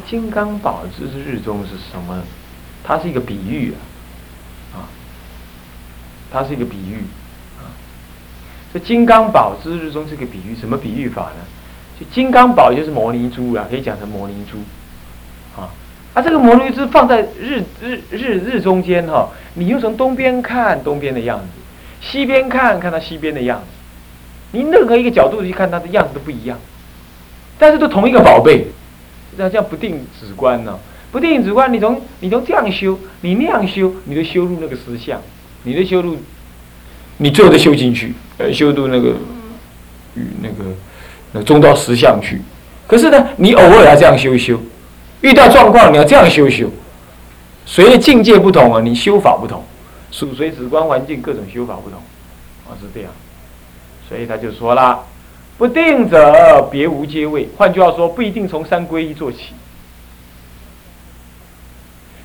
金刚宝之日中是什么？它是一个比喻啊，啊，它是一个比喻啊。这金刚宝之日中是个比喻，什么比喻法呢？就金刚宝就是摩尼珠啊，可以讲成摩尼珠啊。啊，这个摩尼珠放在日日日日中间哈，你又从东边看东边的样子，西边看看它西边的样子，你任何一个角度去看它的样子都不一样，但是都同一个宝贝。那叫不定止观呢？不定止观，你从你从这样修，你那样修，你都修入那个实相，你都修入，你最后都修进去，呃，修入那个与那个那中道实相去。可是呢，你偶尔要这样修修，遇到状况你要这样修修。随着境界不同啊，你修法不同，属随止观环境各种修法不同，啊是这样。所以他就说了。不定者，别无阶位。换句话说，不一定从三皈依做起。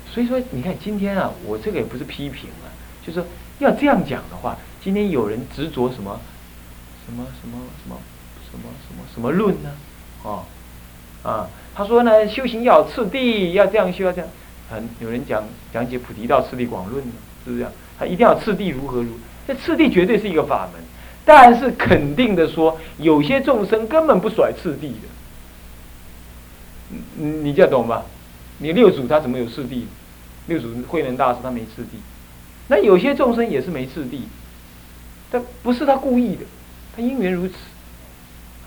所以说，你看今天啊，我这个也不是批评啊，就是要这样讲的话，今天有人执着什么什么什么什么什么什么什么论呢？哦，啊，他说呢，修行要次第，要这样修，要这样。很有人讲讲解《菩提道次第广论》呢，是不是这样？他一定要次第如何如？这次第绝对是一个法门。但是肯定的说，有些众生根本不甩次第的，你你这样懂吧？你六祖他怎么有次第？六祖慧能大师他没次第，那有些众生也是没次第，但不是他故意的，他因缘如此，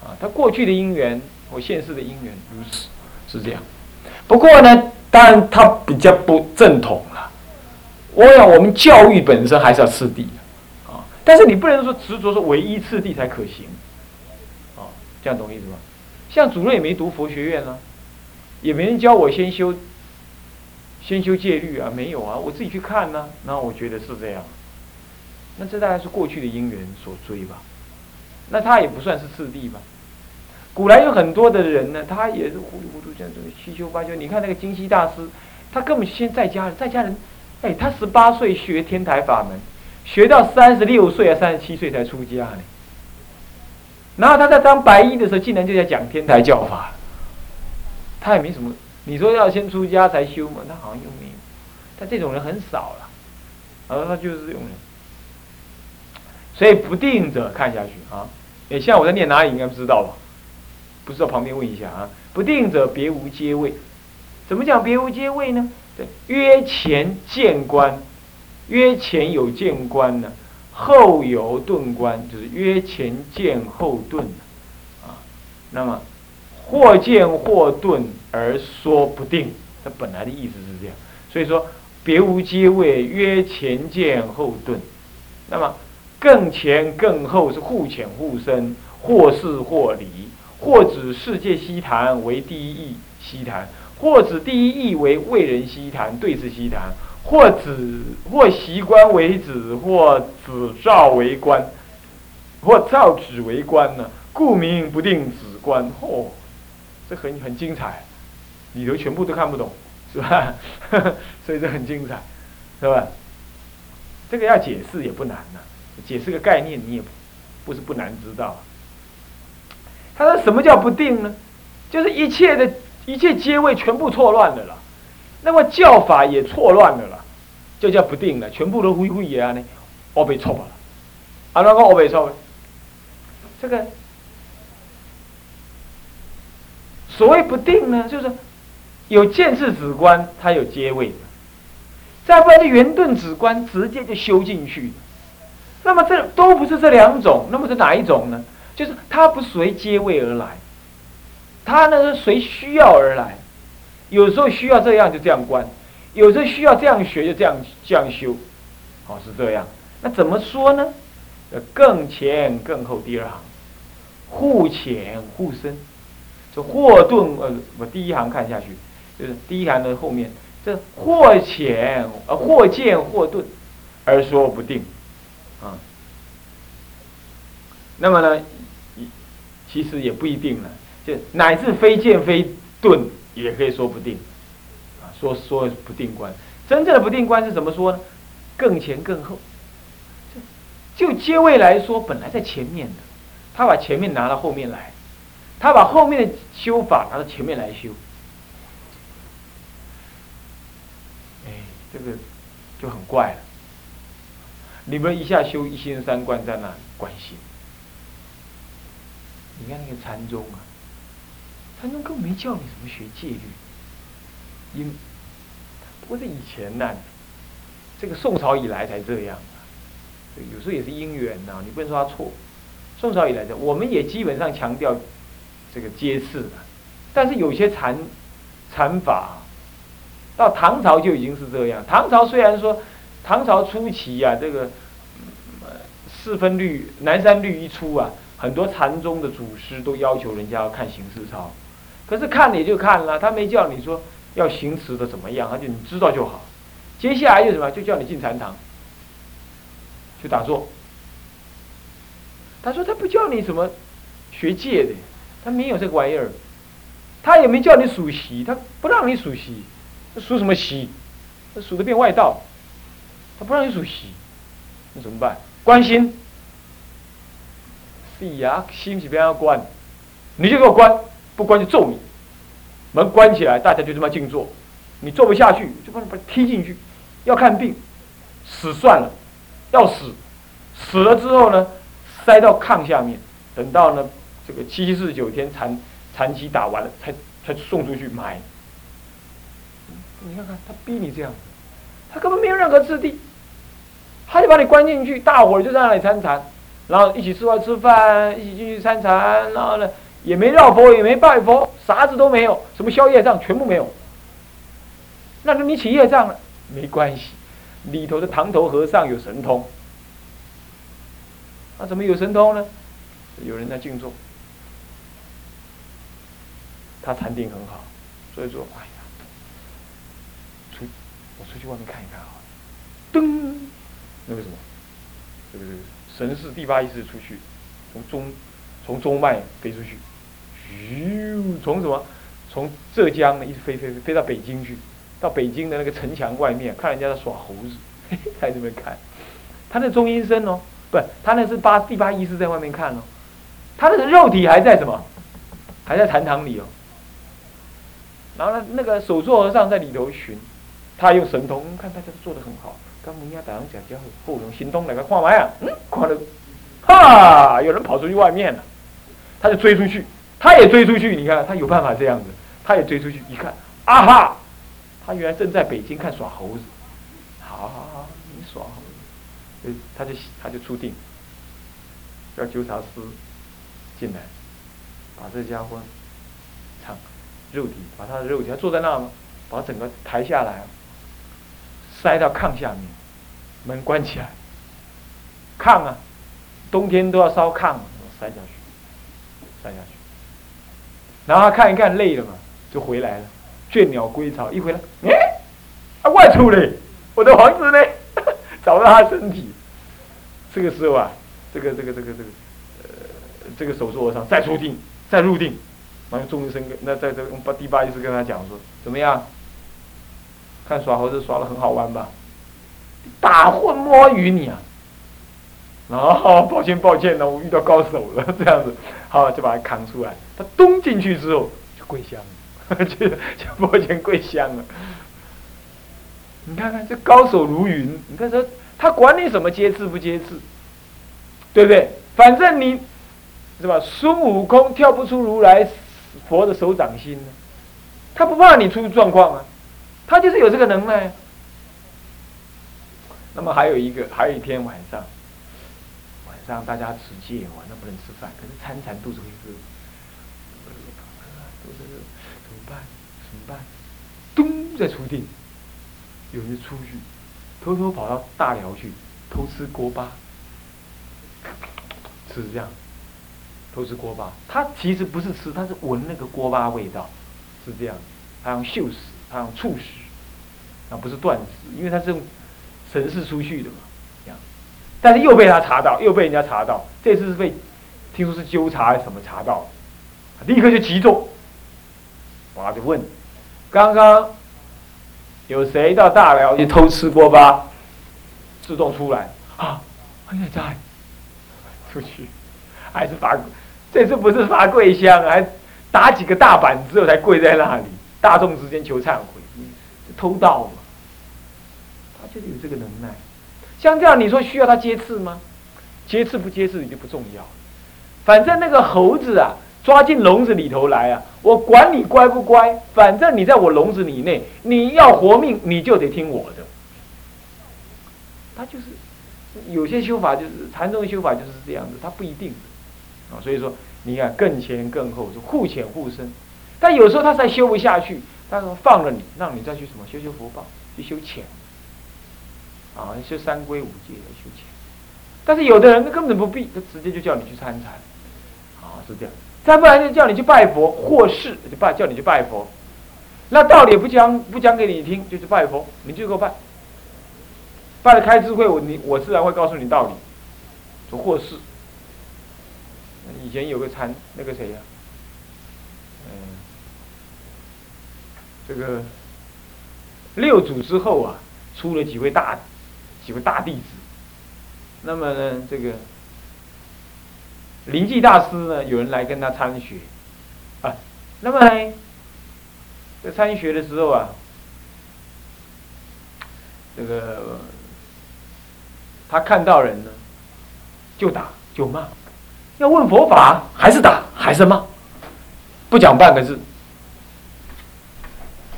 啊，他过去的因缘或现世的因缘如此，是这样。不过呢，当然他比较不正统了。我想我们教育本身还是要次第。但是你不能说执着说唯一次第才可行，啊，这样懂意思吗？像主任也没读佛学院啊，也没人教我先修，先修戒律啊，没有啊，我自己去看呢。那我觉得是这样，那这大概是过去的因缘所追吧。那他也不算是次第吧。古来有很多的人呢，他也是糊里糊涂这样子七修八修。你看那个金溪大师，他根本先在家，在家人，哎，他十八岁学天台法门。学到三十六岁啊，三十七岁才出家呢。然后他在当白衣的时候，竟然就在讲天台教法。他也没什么，你说要先出家才修嘛？他好像又没有。他这种人很少了，而他就是这种人。所以不定者看下去啊，哎，像我在念哪里应该不知道吧？不知道旁边问一下啊。不定者别无阶位，怎么讲别无阶位呢？对，约前见观。曰前有见观呢，后有顿观，就是曰前见后顿啊。那么或见或顿而说不定，它本来的意思是这样。所以说别无阶位，曰前见后顿。那么更前更后是互浅互深，或是或离，或指世界西谈为第一义西谈，或指第一义为为人西谈对峙西谈。或子或习官为子，或子照为官，或照子为官呢？故名不定子观。嚯，这很很精彩，里头全部都看不懂，是吧？所以这很精彩，是吧？这个要解释也不难呢，解释个概念你也不是不难知道。他说什么叫不定呢？就是一切的一切阶位全部错乱的了。那么教法也错乱了啦，就叫不定了，全部都灰灰也呢，我被错了，啊，那个我被错了，这个所谓不定呢，就是有见智止观，它有阶位，再不然就圆顿止观，直接就修进去。那么这都不是这两种，那么是哪一种呢？就是它不随阶位而来，它呢是随需要而来。有时候需要这样就这样观，有时候需要这样学就这样这样修，哦是这样。那怎么说呢？更前更后第二行，互浅互深。这或顿呃，我第一行看下去，就是第一行的后面，这或浅呃或见或顿，而说不定，啊。那么呢，其实也不一定了，就乃至非见非顿。也可以说不定，啊，说说不定观，真正的不定观是怎么说呢？更前更后，就就接位来说，本来在前面的，他把前面拿到后面来，他把后面的修法拿到前面来修，哎，这个就很怪了。你们一下修一心三观在那里关心，你看那个禅宗啊。禅宗根本没教你什么学戒律，因不是以前呢，这个宋朝以来才这样啊。有时候也是因缘呐，你不能说他错。宋朝以来的，我们也基本上强调这个阶次的，但是有些禅禅法，到唐朝就已经是这样。唐朝虽然说唐朝初期啊，这个四分律、南山律一出啊。很多禅宗的祖师都要求人家要看行事操，可是看你就看了，他没叫你说要行持的怎么样，他就你知道就好。接下来就什么，就叫你进禅堂去打坐。他说他不叫你什么学戒的，他没有这个玩意儿，他也没叫你数习，他不让你数习，数什么习？数的变外道，他不让你数习，那怎么办？关心。是呀，心是边要关，你就给我关，不关就揍你。门关起来，大家就这么静坐。你坐不下去，就把你把踢进去。要看病，死算了。要死，死了之后呢，塞到炕下面，等到呢这个七七四十九天残残期打完了，才才送出去埋。你看看他逼你这样，他根本没有任何质地，他就把你关进去，大伙就在那里参禅。然后一起吃饭吃饭，一起进去参禅，然后呢，也没绕佛，也没拜佛，啥子都没有，什么消业障全部没有。那你起业障了，没关系，里头的堂头和尚有神通。那怎么有神通呢？有人在静坐，他禅定很好，所以说，哎呀，出我出去外面看一看啊，噔，那个什么，这个这个。神是第八意识出去，从中从中脉飞出去，从什么？从浙江一直飞飞飞飞到北京去，到北京的那个城墙外面看人家在耍猴子，在这边看。他那中阴身哦，不，他那是八第八意识在外面看哦，他那个肉体还在什么？还在禅堂里哦。然后呢，那个首座和尚在里头巡，他用神通看大家都做的很好。刚门呀，大人讲叫后用行动来个看嘛呀？嗯，看了，哈，有人跑出去外面了，他就追出去，他也追出去。你看他有办法这样子，他也追出去，一看，啊哈，他原来正在北京看耍猴子。好好好，你耍猴子，他就他就出定，叫纠察师进来，把这家伙唱肉体，把他的肉体，他坐在那嘛，把整个抬下来，塞到炕下面。门关起来，炕啊，冬天都要烧炕，塞下去，塞下去。然后他看一看累了嘛，就回来了，倦鸟归巢。一回来，哎，啊外出嘞，我的房子呢？找到他身体。这个时候啊，这个这个这个这个，呃，这个手座上再出定，再入定，然后众生跟那在这把第八意识跟他讲说，怎么样？看耍猴子耍的很好玩吧？打混摸鱼你啊！后抱歉抱歉呢，我遇到高手了，这样子，好就把他扛出来。他咚进去之后就跪香了，就就抱歉跪香了。你看看这高手如云，你看说他管你什么接次不接次，对不对？反正你是吧？孙悟空跳不出如来佛的手掌心呢，他不怕你出状况啊，他就是有这个能耐。那么还有一个，还有一天晚上，让大家持戒，晚上不能吃饭，可是餐餐肚子会饿，肚子饿怎么办？怎么办？咚，在出定，有人出去，偷偷跑到大寮去偷吃锅巴，是这样，偷吃锅巴。他其实不是吃，他是闻那个锅巴味道，是这样。他用嗅食，他用触食，那不是断食，因为他是用。神是出去的嘛，但是又被他查到，又被人家查到，这次是被听说是纠察还是什么查到，立刻就集中，我就问，刚刚有谁到大寮去偷吃锅巴？自动出来啊，还在，出去，还是罚，这次不是罚跪香，还打几个大板之后才跪在那里，大众之间求忏悔，偷盗嘛。他就是有这个能耐。像这样，你说需要他接刺吗？接刺不接刺已经不重要，反正那个猴子啊，抓进笼子里头来啊，我管你乖不乖，反正你在我笼子以内，你要活命你就得听我的。他就是有些修法就是禅宗的修法就是这样子，他不一定啊。所以说，你看更前更后是互浅互深，但有时候他才修不下去，他说放了你，让你再去什么修修福报，去修浅。啊，修三规五戒来修钱，但是有的人他根本不必，他直接就叫你去参禅，啊，是这样。再不然就叫你去拜佛，或是就拜叫你去拜佛，那道理也不讲不讲给你听，就是拜佛，你就给我拜。拜了开智慧，我你我自然会告诉你道理。说或是，以前有个禅那个谁呀，嗯，这个六祖之后啊，出了几位大。几位大弟子，那么呢，这个灵济大师呢，有人来跟他参学，啊，那么呢，在参学的时候啊，这个他看到人呢，就打就骂，要问佛法还是打还是骂，不讲半个字，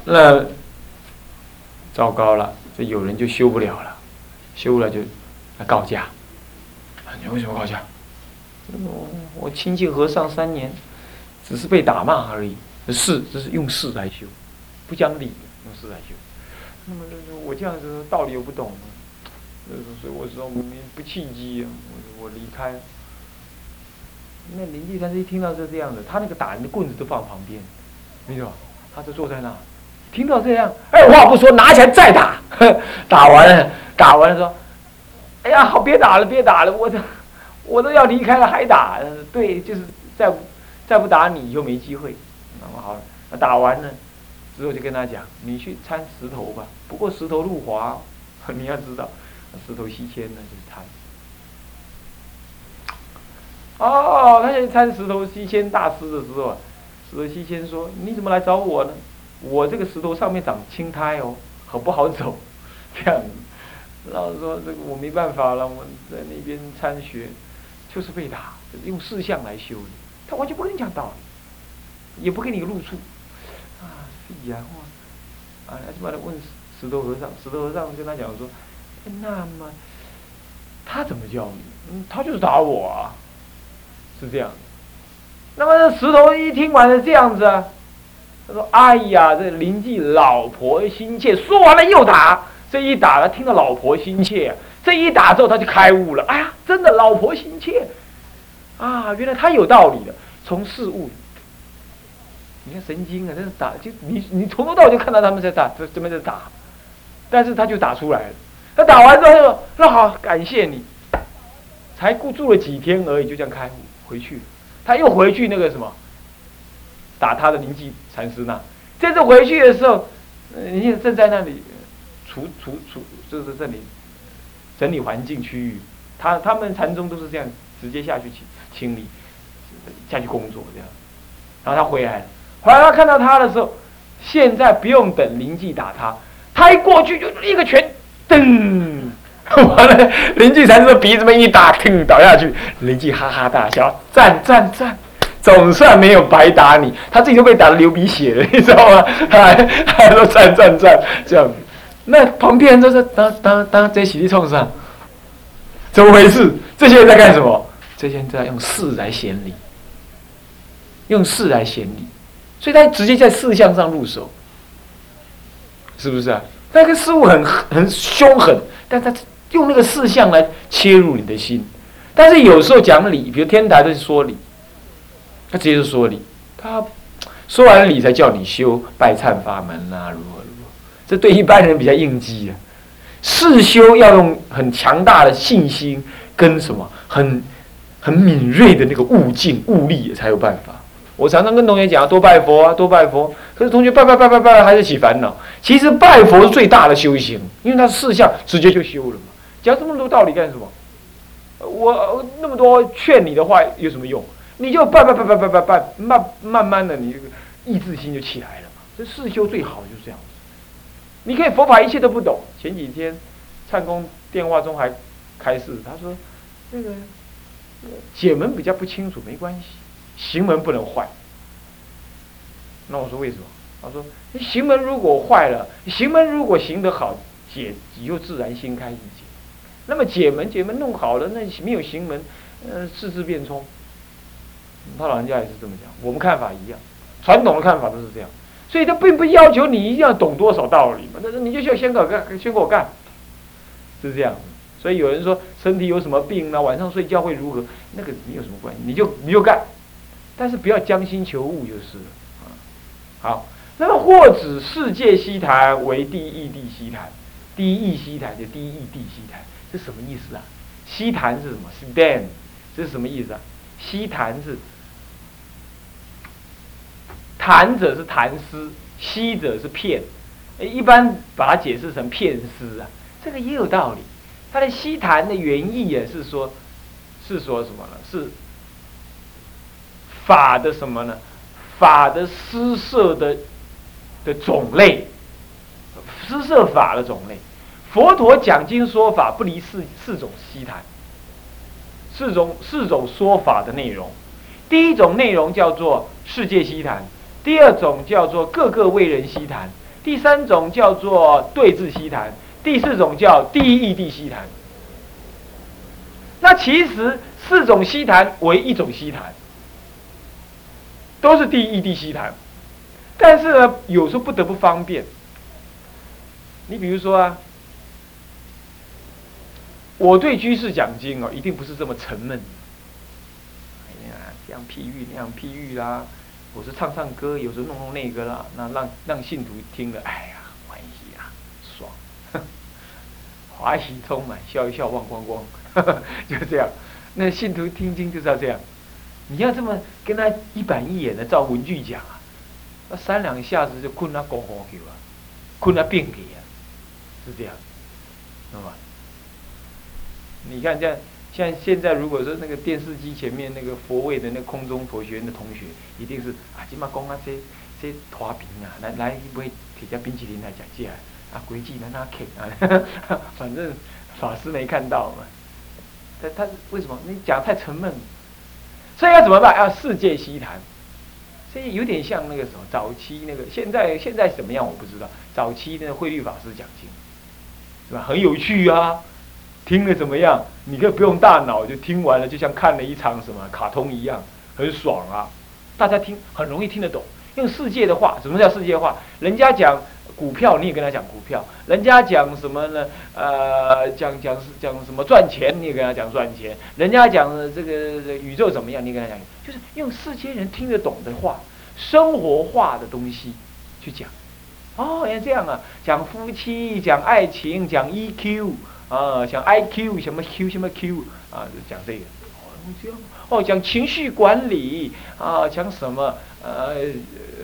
那糟糕了，这有人就修不了了。修了就来告假，你为什么告假？我我亲近和尚三年，只是被打骂而已。是，这是用事来修，不讲理，用事来修。那么，我这样子道理又不懂，所以我说我不契机，我我离开。那林继山一听到是这样的，他那个打人的棍子都放旁边，没有，他就坐在那，听到这样，二话不说，拿起来再打，打完了。打完了说：“哎呀，好，别打了，别打了，我都我都要离开了，还打？对，就是再再不打你就没机会。那么好了，打完了之后就跟他讲，你去参石头吧。不过石头路滑，你要知道，石头西迁呢就是参。哦，他去参石头西迁大师的时候，石头西迁说：你怎么来找我呢？我这个石头上面长青苔哦，很不好走？这样。”老师说：“这个我没办法了，我在那边参学，就是被打，用四相来修的。他完全不跟你讲道理，也不给你个路数，啊，是啊，他，就把他问石头和尚，石头和尚跟他讲说：，那么他怎么教你？嗯，他就是打我啊，是这样。那么石头一听完了这样子啊，他说：，哎呀，这邻居老婆心切，说完了又打。”这一打，他听到老婆心切。这一打之后，他就开悟了。哎呀，真的老婆心切啊！原来他有道理的。从事物，你看神经啊，这是打就你你从头到尾就看到他们在打，这这边在打，但是他就打出来了。他打完之后：“那好，感谢你。”才住住了几天而已，就这样开悟回去。他又回去那个什么，打他的灵济禅师那。这次回去的时候，人家正在那里。除除除，就是这里整理环境区域，他他们禅宗都是这样，直接下去清清理，下去工作这样。然后他回来了，回来他看到他的时候，现在不用等林记打他，他一过去就一个拳，噔，完了，林记禅师鼻子么一打，腾倒下去，林记哈哈大笑，赞赞赞，总算没有白打你，他自己都被打的流鼻血了，你知道吗？还还说赞赞赞这样子。那旁边人都是当当当在起立冲上，怎么回事？这些人在干什么？这些人在用事来显理，用事来显理，所以他直接在事项上入手，是不是啊？那个事物很很凶狠，但他用那个事项来切入你的心。但是有时候讲理，比如天台的说理，他直接就说理，他说完理才叫你修拜忏法门啊，如何？这对一般人比较应激啊，世修要用很强大的信心跟什么很很敏锐的那个悟境悟力才有办法。我常常跟同学讲，多拜佛啊，多拜佛。可是同学拜拜拜拜拜还是起烦恼。其实拜佛是最大的修行，因为他事相直接就修了嘛。讲这么多道理干什么？我那么多劝你的话有什么用？你就拜拜拜拜拜拜拜，慢慢慢的你这个意志心就起来了嘛。这世修最好就是这样。你可以佛法一切都不懂。前几天唱功电话中还开示，他说那个解门比较不清楚，没关系，行门不能坏。那我说为什么？他说行门如果坏了，行门如果行得好，解以后自然心开意解。那么解门解门弄好了，那没有行门，呃，四字变冲。他老人家也是这么讲，我们看法一样，传统的看法都是这样，所以他并不要求你一定要懂多少道理嘛，但是你就需要先给我干，先给我干，是这样。所以有人说身体有什么病呢？晚上睡觉会如何？那个没有什么关系，你就你就干，但是不要将心求物就是了啊。好，那么或指世界西坛为第一地西坛，第一西坛就第一地西坛，这什么意思啊？西坛是什么？是 dan，这是什么意思啊？西坛是。谈者是谈诗，吸者是骗，一般把它解释成骗诗啊，这个也有道理。它的西谈的原意也是说，是说什么呢？是法的什么呢？法的施设的的种类，施设法的种类。佛陀讲经说法不离四四种西谈，四种四种说法的内容。第一种内容叫做世界西谈。第二种叫做各个为人西谈，第三种叫做对峙西谈，第四种叫第一义地西谈。那其实四种西谈为一种西谈，都是第一义地西谈，但是呢，有时候不得不方便。你比如说啊，我对居士讲经哦，一定不是这么沉闷。哎呀，这样譬喻那样譬喻啦。我是唱唱歌，有时候弄弄那个啦，那让让信徒听了，哎呀，欢喜啊，爽，华喜充满，笑一笑忘光光，就这样。那信徒听经就是要这样，你要这么跟他一板一眼的照文句讲啊，那三两下子就困他高高去啊，困他病给啊，是这样，那么，你看这样。像现在，如果说那个电视机前面那个佛位的那空中佛学院的同学，一定是啊，今嘛讲啊，这这花瓶啊，来来买铁家冰淇淋来讲价啊，规矩让他啃啊，反正法师没看到嘛。他他为什么？你讲太沉闷，所以要怎么办？要世界西谈，所以有点像那个什么早期那个，现在现在怎么样我不知道。早期那个慧律法师讲经，是吧？很有趣啊。听了怎么样？你可以不用大脑就听完了，就像看了一场什么卡通一样，很爽啊！大家听很容易听得懂，用世界的话，什么叫世界话？人家讲股票，你也跟他讲股票；人家讲什么呢？呃，讲讲讲什么赚钱，你也跟他讲赚钱；人家讲这个宇宙怎么样，你跟他讲，就是用世间人听得懂的话，生活化的东西去讲。哦，原来这样啊！讲夫妻，讲爱情，讲 EQ。啊，像 I Q 什么 Q 什么 Q 啊，就讲这个。哦，讲情绪管理啊，讲什么？呃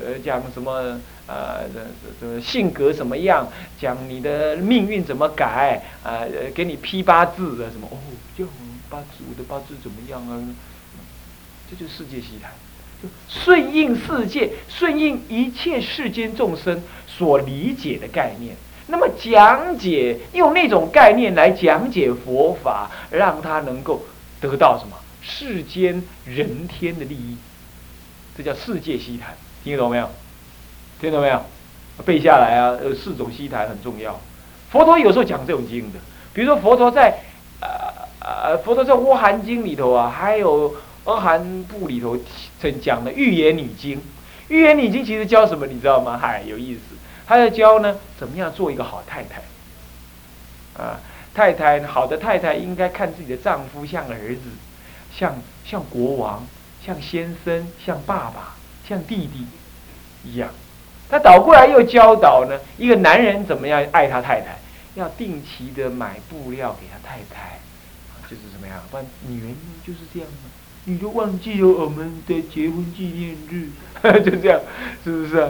呃，讲什么？呃，这这这性格怎么样？讲你的命运怎么改？啊，给你批八字的，什么？哦，叫八字，我的八字怎么样啊？这就是世界西谈，就顺应世界，顺应一切世间众生所理解的概念。那么讲解用那种概念来讲解佛法，让他能够得到什么世间人天的利益，这叫世界西谈，听得懂没有？听懂没有？背下来啊！呃，四种西谈很重要。佛陀有时候讲这种经的，比如说佛陀在呃呃，佛陀在《阿含经》里头啊，还有《阿含部》里头曾讲的《预言女经》。《预言女经》其实教什么？你知道吗？嗨，有意思。他在教呢，怎么样做一个好太太？啊，太太好的太太应该看自己的丈夫像儿子，像像国王，像先生，像爸爸，像弟弟一样。他倒过来又教导呢，一个男人怎么样爱他太太？要定期的买布料给他太太，就是怎么样？不然女人就是这样嘛，你就忘记了我们的结婚纪念日，就这样，是不是？啊，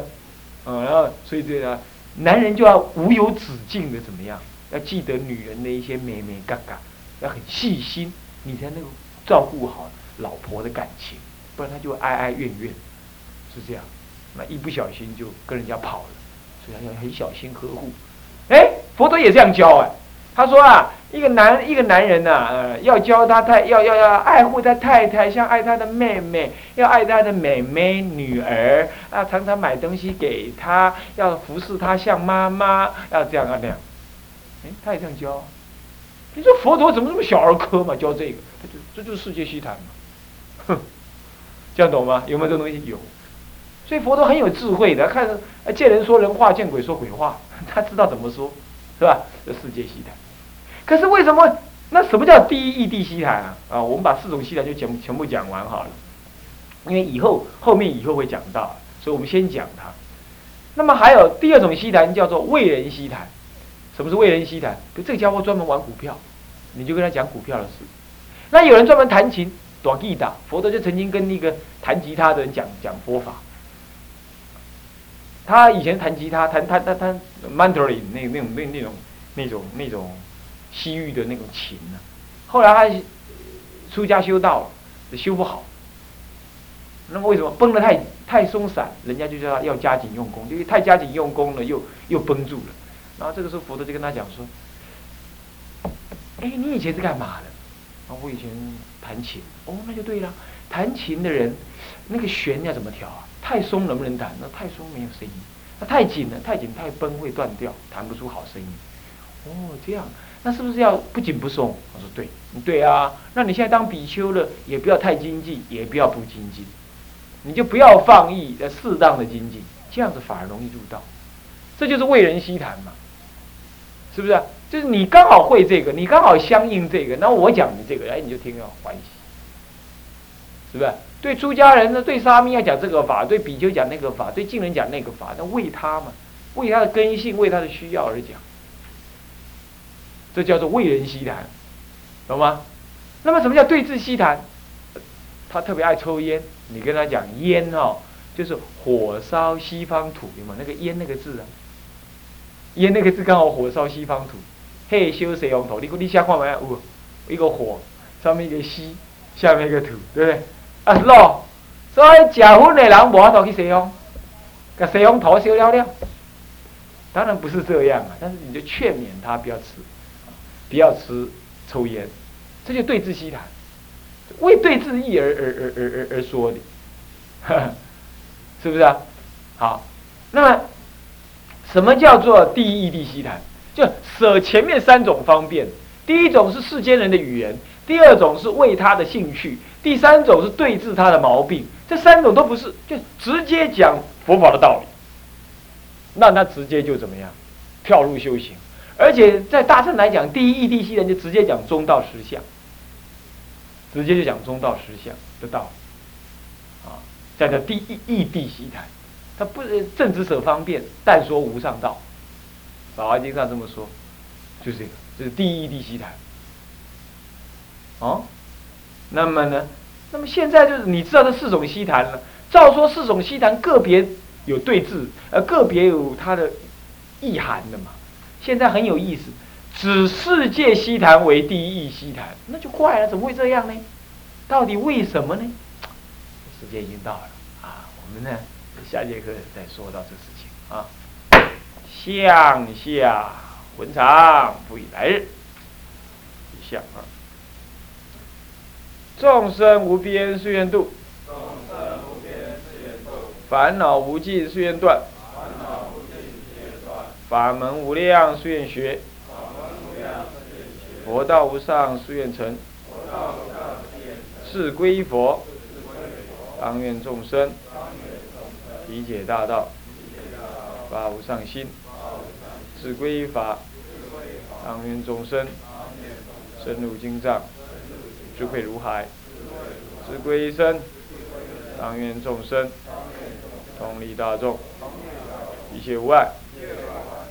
然后所以这个男人就要无有止境的怎么样？要记得女人的一些美美嘎嘎，要很细心，你才能够照顾好老婆的感情，不然他就哀哀怨怨，是这样。那一不小心就跟人家跑了，所以要很小心呵护。哎，佛陀也这样教哎，他说啊，一个男一个男人呐，呃，要教他太要要要爱护他太太，像爱他的妹妹，要爱他的妹妹女儿啊，常常买东西给他，要服侍他像妈妈，要这样啊那样。哎，他也这样教。你说佛陀怎么这么小儿科嘛？教这个，这就这就是世界虚谈嘛。哼，这样懂吗？有没有这东西？有。所以佛陀很有智慧的，看见人说人话，见鬼说鬼话，他知道怎么说，是吧？这世界虚谈。可是为什么？那什么叫第一义谛西谈啊？啊，我们把四种西谈就全全部讲完好了，因为以后后面以后会讲到，所以我们先讲它。那么还有第二种西谈叫做为人西谈。什么是为人西谈？就这个家伙专门玩股票，你就跟他讲股票的事。那有人专门弹琴，短吉打，佛陀就曾经跟那个弹吉他的人讲讲佛法。他以前弹吉他，弹弹弹弹 mandarin 那那种那那种那种那种。西域的那种琴呢，后来他出家修道了，修不好。那么为什么绷得太太松散？人家就叫他要加紧用功，因为太加紧用功了，又又绷住了。然后这个时候佛陀就跟他讲说：“哎，你以前是干嘛的？”啊，我以前弹琴。哦，那就对了。弹琴的人，那个弦要怎么调啊？太松能不能弹？那太松没有声音。那太紧了，太紧太绷会断掉，弹不出好声音。哦，这样。那是不是要不紧不松？我说对，对啊。那你现在当比丘了，也不要太精进，也不要不精进，你就不要放逸，要适当的精进，这样子反而容易入道。这就是为人希谈嘛，是不是？就是你刚好会这个，你刚好相应这个，那我讲的这个，哎，你就听了欢喜，是不是？对出家人呢，对沙弥要讲这个法，对比丘讲那个法，对净人讲那个法，那为他嘛，为他的根性，为他的需要而讲。这叫做为人西谈，懂吗？那么什么叫对治西谈？他特别爱抽烟，你跟他讲烟哦，就是火烧西方土，有吗？那个烟那个字啊，烟那个字刚好火烧西方土，嘿修谁用头？你你下看没有？一个火，上面一个西，下面一个土，对不对？啊，喏，所以结婚的人无法度去西方，把西方土烧了了。当然不是这样啊，但是你就劝勉他不要吃。不要吃抽烟，这就对治西谈，为对治义而而而而而而说的，是不是啊？好，那么什么叫做第一义地西谈？就舍前面三种方便，第一种是世间人的语言，第二种是为他的兴趣，第三种是对治他的毛病。这三种都不是，就直接讲佛法的道理，那他直接就怎么样，跳入修行。而且在大乘来讲，第一义谛西人就直接讲中道实相，直接就讲中道实相的道理，啊，叫第一义谛西谈，他不正直舍方便，但说无上道，《法华经》上这么说，就是这个，这是第一义谛西谈，哦，那么呢，那么现在就是你知道这四种西谈了，照说四种西谈个别有对峙，呃，个别有它的意涵的嘛。现在很有意思，指世界西坛为第一义西坛，那就怪了，怎么会这样呢？到底为什么呢？时间已经到了啊，我们呢下节课再说到这事情啊。向下文长不以来日，向啊，众生无边誓愿度，众生无边誓愿度，烦恼无尽誓愿断。法门无量誓愿学，佛道无上誓愿成，是归佛，当愿众生。理解大道，发无上心，是归法，当愿众生。深入经藏，智慧如海，是归身，当愿众生。同理大众，一切无碍。